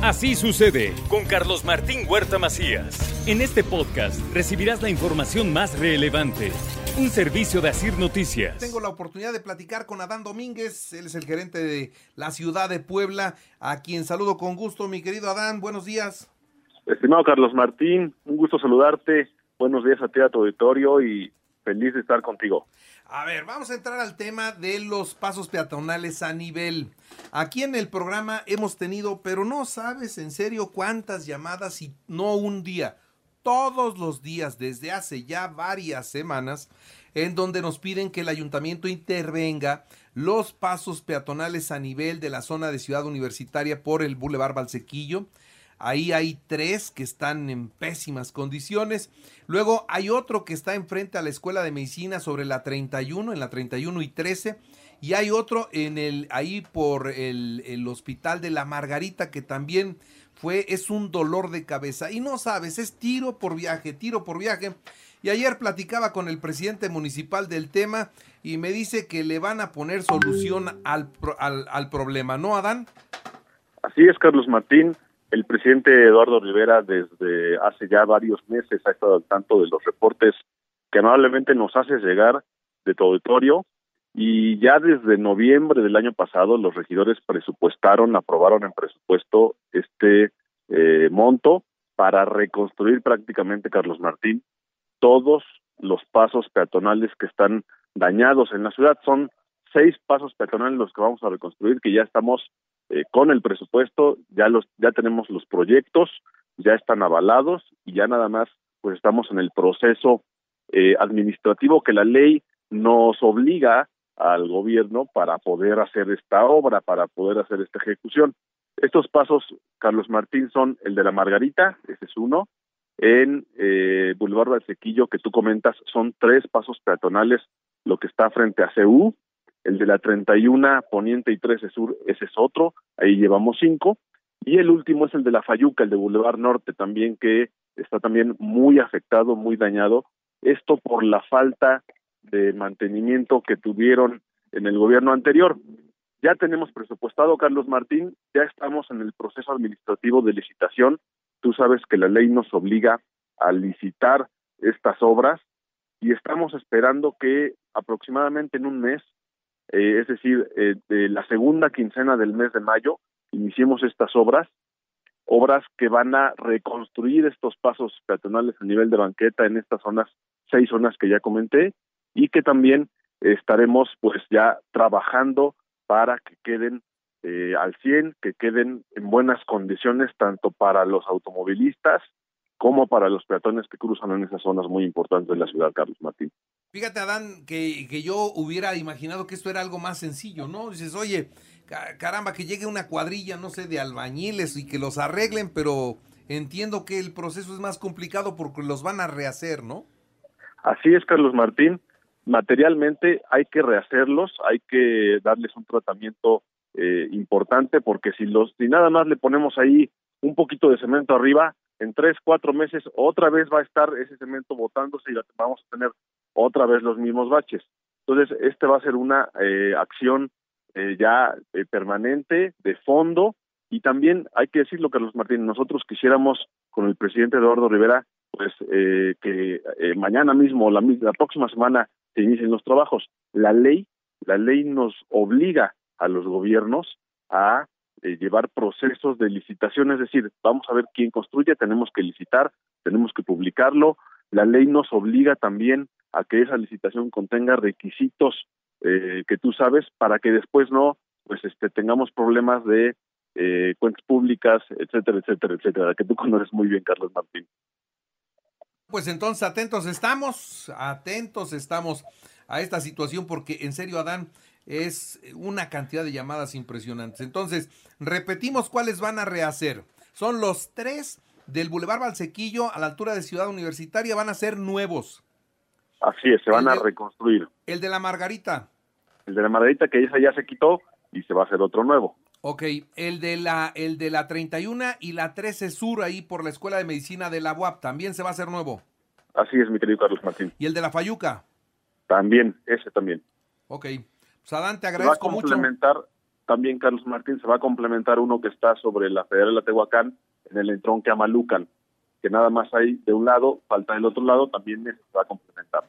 Así sucede con Carlos Martín Huerta Macías. En este podcast recibirás la información más relevante. Un servicio de Asir Noticias. Tengo la oportunidad de platicar con Adán Domínguez, él es el gerente de la ciudad de Puebla, a quien saludo con gusto, mi querido Adán, buenos días. Estimado Carlos Martín, un gusto saludarte, buenos días a ti, a tu auditorio y feliz de estar contigo. A ver, vamos a entrar al tema de los pasos peatonales a nivel. Aquí en el programa hemos tenido, pero no sabes en serio cuántas llamadas y no un día, todos los días desde hace ya varias semanas, en donde nos piden que el ayuntamiento intervenga los pasos peatonales a nivel de la zona de Ciudad Universitaria por el Boulevard Valsequillo Ahí hay tres que están en pésimas condiciones. Luego hay otro que está enfrente a la Escuela de Medicina sobre la 31, en la 31 y 13. Y hay otro en el, ahí por el, el Hospital de la Margarita que también fue, es un dolor de cabeza. Y no sabes, es tiro por viaje, tiro por viaje. Y ayer platicaba con el presidente municipal del tema y me dice que le van a poner solución al, al, al problema, ¿no, Adán? Así es, Carlos Martín. El presidente Eduardo Rivera desde hace ya varios meses ha estado al tanto de los reportes que amablemente nos hace llegar de tu auditorio y ya desde noviembre del año pasado los regidores presupuestaron, aprobaron en presupuesto este eh, monto para reconstruir prácticamente, Carlos Martín, todos los pasos peatonales que están dañados en la ciudad. Son seis pasos peatonales los que vamos a reconstruir, que ya estamos eh, con el presupuesto, ya los, ya tenemos los proyectos, ya están avalados y ya nada más, pues estamos en el proceso eh, administrativo que la ley nos obliga al gobierno para poder hacer esta obra, para poder hacer esta ejecución. Estos pasos, Carlos Martín, son el de la Margarita, ese es uno, en eh, Boulevard del Sequillo, que tú comentas, son tres pasos peatonales, lo que está frente a CEU, el de la 31 Poniente y 13 Sur, ese es otro, ahí llevamos cinco, y el último es el de la Fayuca, el de Boulevard Norte también, que está también muy afectado, muy dañado, esto por la falta de mantenimiento que tuvieron en el gobierno anterior. Ya tenemos presupuestado, Carlos Martín, ya estamos en el proceso administrativo de licitación. Tú sabes que la ley nos obliga a licitar estas obras y estamos esperando que aproximadamente en un mes eh, es decir, eh, de la segunda quincena del mes de mayo, iniciemos estas obras, obras que van a reconstruir estos pasos peatonales a nivel de banqueta en estas zonas, seis zonas que ya comenté, y que también estaremos pues ya trabajando para que queden eh, al 100, que queden en buenas condiciones tanto para los automovilistas como para los peatones que cruzan en esas zonas muy importantes de la ciudad, Carlos Martín. Fíjate, Adán, que, que yo hubiera imaginado que esto era algo más sencillo, ¿no? Dices, oye, caramba, que llegue una cuadrilla, no sé, de albañiles y que los arreglen, pero entiendo que el proceso es más complicado porque los van a rehacer, ¿no? Así es, Carlos Martín. Materialmente hay que rehacerlos, hay que darles un tratamiento eh, importante porque si los si nada más le ponemos ahí un poquito de cemento arriba, en tres, cuatro meses otra vez va a estar ese cemento botándose y vamos a tener otra vez los mismos baches. Entonces, este va a ser una eh, acción eh, ya eh, permanente, de fondo, y también hay que decirlo, Carlos Martín, nosotros quisiéramos con el presidente Eduardo Rivera, pues que mañana mismo, la, la próxima semana, se inicien los trabajos. La ley, la ley nos obliga a los gobiernos a eh, llevar procesos de licitación, es decir, vamos a ver quién construye, tenemos que licitar, tenemos que publicarlo, la ley nos obliga también a que esa licitación contenga requisitos eh, que tú sabes para que después no pues este tengamos problemas de eh, cuentas públicas, etcétera, etcétera, etcétera, que tú conoces muy bien, Carlos Martín. Pues entonces atentos estamos, atentos estamos a esta situación porque en serio, Adán, es una cantidad de llamadas impresionantes. Entonces, repetimos cuáles van a rehacer. Son los tres del Boulevard Valsequillo a la altura de Ciudad Universitaria, van a ser nuevos. Así es, se van a reconstruir. El de la Margarita. El de la Margarita, que esa ya se quitó y se va a hacer otro nuevo. Ok, el de la, el de la 31 y la 13 Sur, ahí por la Escuela de Medicina de la UAP, también se va a hacer nuevo. Así es, mi querido Carlos Martín. ¿Y el de la Fayuca? También, ese también. Ok. Sadán, te agradezco va a complementar, también Carlos Martín se va a complementar uno que está sobre la Federal de Tehuacán, en el entronque Amalucan, que nada más hay de un lado, falta del otro lado, también se va a complementar.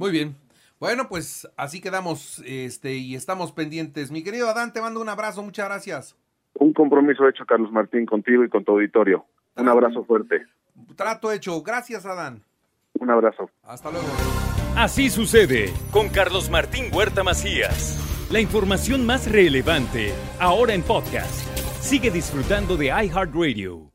Muy bien. Bueno, pues así quedamos este, y estamos pendientes. Mi querido Adán, te mando un abrazo, muchas gracias. Un compromiso hecho, Carlos Martín, contigo y con tu auditorio. Un abrazo fuerte. Trato hecho. Gracias, Adán. Un abrazo. Hasta luego. Así sucede con Carlos Martín Huerta Macías. La información más relevante, ahora en podcast. Sigue disfrutando de iHeartRadio.